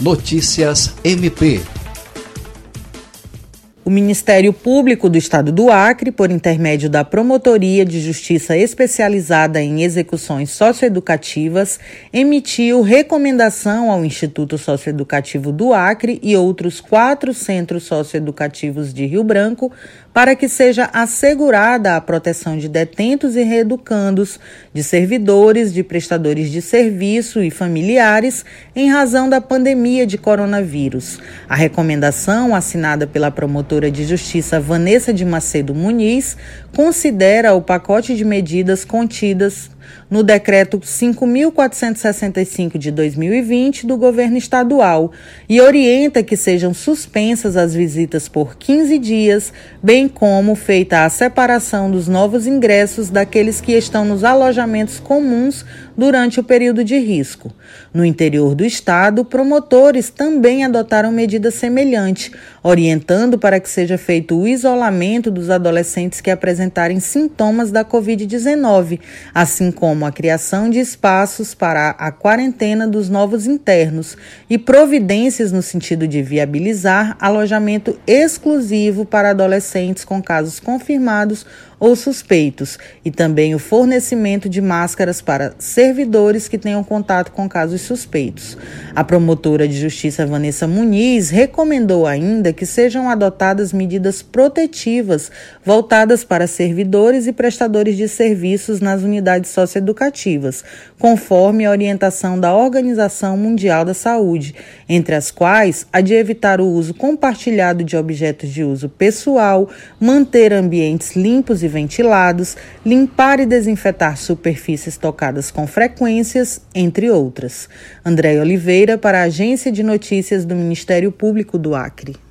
Notícias MP o Ministério Público do Estado do Acre, por intermédio da Promotoria de Justiça Especializada em Execuções Socioeducativas, emitiu recomendação ao Instituto Socioeducativo do Acre e outros quatro centros socioeducativos de Rio Branco para que seja assegurada a proteção de detentos e reeducandos, de servidores, de prestadores de serviço e familiares em razão da pandemia de coronavírus. A recomendação, assinada pela promotoria promotora de justiça Vanessa de Macedo Muniz considera o pacote de medidas contidas no decreto 5465 de 2020 do governo estadual e orienta que sejam suspensas as visitas por 15 dias, bem como feita a separação dos novos ingressos daqueles que estão nos alojamentos comuns durante o período de risco. No interior do estado, promotores também adotaram medida semelhante, orientando para que seja feito o isolamento dos adolescentes que apresentarem sintomas da Covid-19, assim como a criação de espaços para a quarentena dos novos internos e providências no sentido de viabilizar alojamento exclusivo para adolescentes com casos confirmados ou suspeitos, e também o fornecimento de máscaras para servidores que tenham contato com casos suspeitos. A promotora de justiça Vanessa Muniz recomendou ainda que sejam adotadas medidas protetivas voltadas para servidores e prestadores de serviços nas unidades socioeducativas, conforme a orientação da Organização Mundial da Saúde, entre as quais a de evitar o uso compartilhado de objetos de uso pessoal, manter ambientes limpos e ventilados, limpar e desinfetar superfícies tocadas com frequências, entre outras. André Oliveira, para a Agência de Notícias do Ministério Público do Acre.